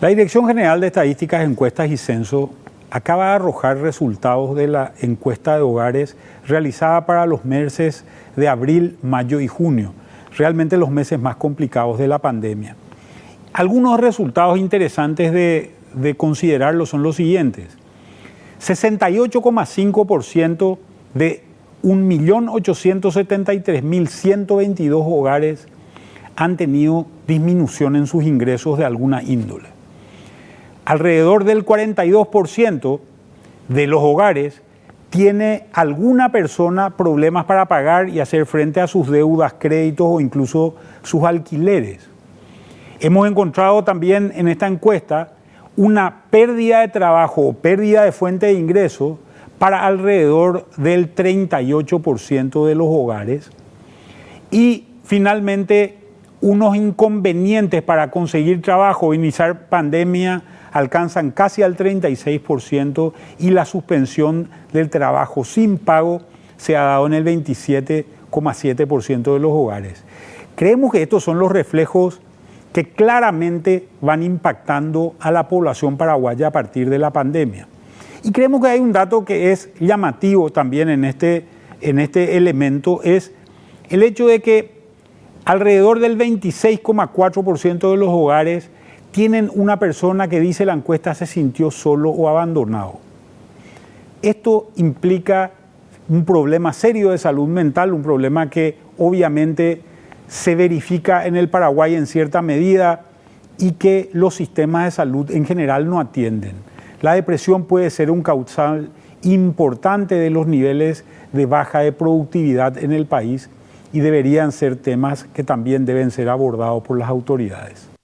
La Dirección General de Estadísticas, Encuestas y Censo acaba de arrojar resultados de la encuesta de hogares realizada para los meses de abril, mayo y junio, realmente los meses más complicados de la pandemia. Algunos resultados interesantes de, de considerarlo son los siguientes. 68,5% de 1.873.122 hogares han tenido disminución en sus ingresos de alguna índole alrededor del 42% de los hogares tiene alguna persona problemas para pagar y hacer frente a sus deudas, créditos o incluso sus alquileres. Hemos encontrado también en esta encuesta una pérdida de trabajo o pérdida de fuente de ingreso para alrededor del 38% de los hogares y finalmente unos inconvenientes para conseguir trabajo, iniciar pandemia, alcanzan casi al 36% y la suspensión del trabajo sin pago se ha dado en el 27,7% de los hogares. Creemos que estos son los reflejos que claramente van impactando a la población paraguaya a partir de la pandemia. Y creemos que hay un dato que es llamativo también en este, en este elemento, es el hecho de que alrededor del 26,4% de los hogares tienen una persona que dice la encuesta se sintió solo o abandonado. Esto implica un problema serio de salud mental, un problema que obviamente se verifica en el Paraguay en cierta medida y que los sistemas de salud en general no atienden. La depresión puede ser un causal importante de los niveles de baja de productividad en el país y deberían ser temas que también deben ser abordados por las autoridades.